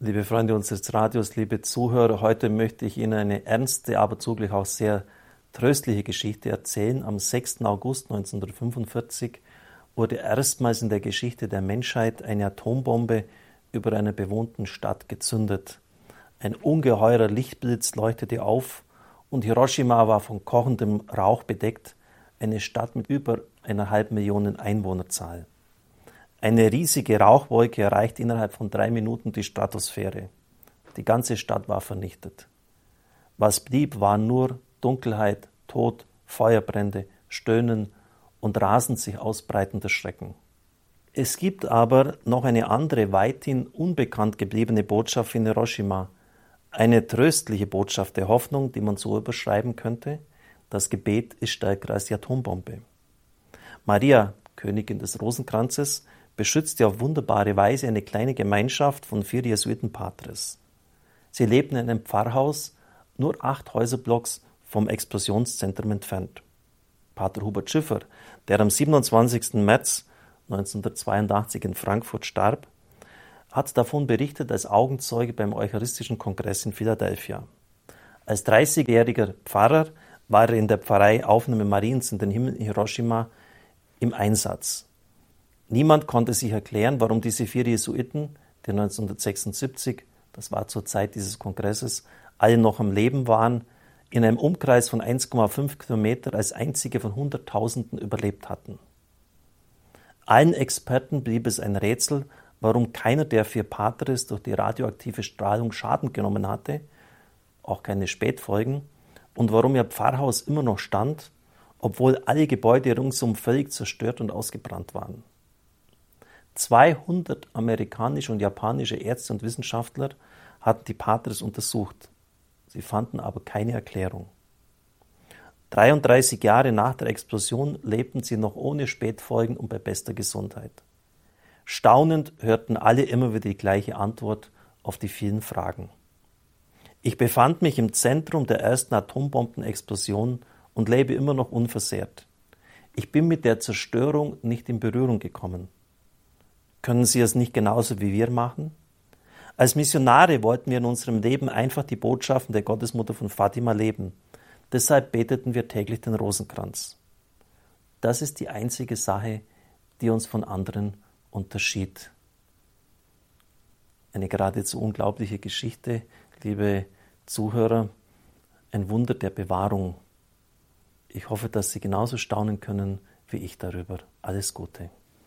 Liebe Freunde unseres Radios, liebe Zuhörer, heute möchte ich Ihnen eine ernste, aber zugleich auch sehr tröstliche Geschichte erzählen. Am 6. August 1945 wurde erstmals in der Geschichte der Menschheit eine Atombombe über einer bewohnten Stadt gezündet. Ein ungeheurer Lichtblitz leuchtete auf und Hiroshima war von kochendem Rauch bedeckt, eine Stadt mit über einer halben Million Einwohnerzahl. Eine riesige Rauchwolke erreicht innerhalb von drei Minuten die Stratosphäre. Die ganze Stadt war vernichtet. Was blieb, waren nur Dunkelheit, Tod, Feuerbrände, Stöhnen und rasend sich ausbreitender Schrecken. Es gibt aber noch eine andere, weithin unbekannt gebliebene Botschaft in Hiroshima, eine tröstliche Botschaft der Hoffnung, die man so überschreiben könnte, das Gebet ist stärker als die Atombombe. Maria, Königin des Rosenkranzes, beschützte auf wunderbare Weise eine kleine Gemeinschaft von vier Jesuitenpatres. Sie lebten in einem Pfarrhaus, nur acht Häuserblocks vom Explosionszentrum entfernt. Pater Hubert Schiffer, der am 27. März 1982 in Frankfurt starb, hat davon berichtet als Augenzeuge beim Eucharistischen Kongress in Philadelphia. Als 30-jähriger Pfarrer war er in der Pfarrei Aufnahme Mariens in den Himmel Hiroshima im Einsatz. Niemand konnte sich erklären, warum diese vier Jesuiten, die 1976, das war zur Zeit dieses Kongresses, alle noch am Leben waren, in einem Umkreis von 1,5 Kilometer als einzige von Hunderttausenden überlebt hatten. Allen Experten blieb es ein Rätsel, warum keiner der vier Patres durch die radioaktive Strahlung Schaden genommen hatte, auch keine Spätfolgen, und warum ihr Pfarrhaus immer noch stand, obwohl alle Gebäude ringsum völlig zerstört und ausgebrannt waren. 200 amerikanische und japanische Ärzte und Wissenschaftler hatten die Patres untersucht. Sie fanden aber keine Erklärung. 33 Jahre nach der Explosion lebten sie noch ohne Spätfolgen und bei bester Gesundheit. Staunend hörten alle immer wieder die gleiche Antwort auf die vielen Fragen. Ich befand mich im Zentrum der ersten Atombombenexplosion und lebe immer noch unversehrt. Ich bin mit der Zerstörung nicht in Berührung gekommen. Können Sie es nicht genauso wie wir machen? Als Missionare wollten wir in unserem Leben einfach die Botschaften der Gottesmutter von Fatima leben. Deshalb beteten wir täglich den Rosenkranz. Das ist die einzige Sache, die uns von anderen unterschied. Eine geradezu unglaubliche Geschichte, liebe Zuhörer, ein Wunder der Bewahrung. Ich hoffe, dass Sie genauso staunen können wie ich darüber. Alles Gute.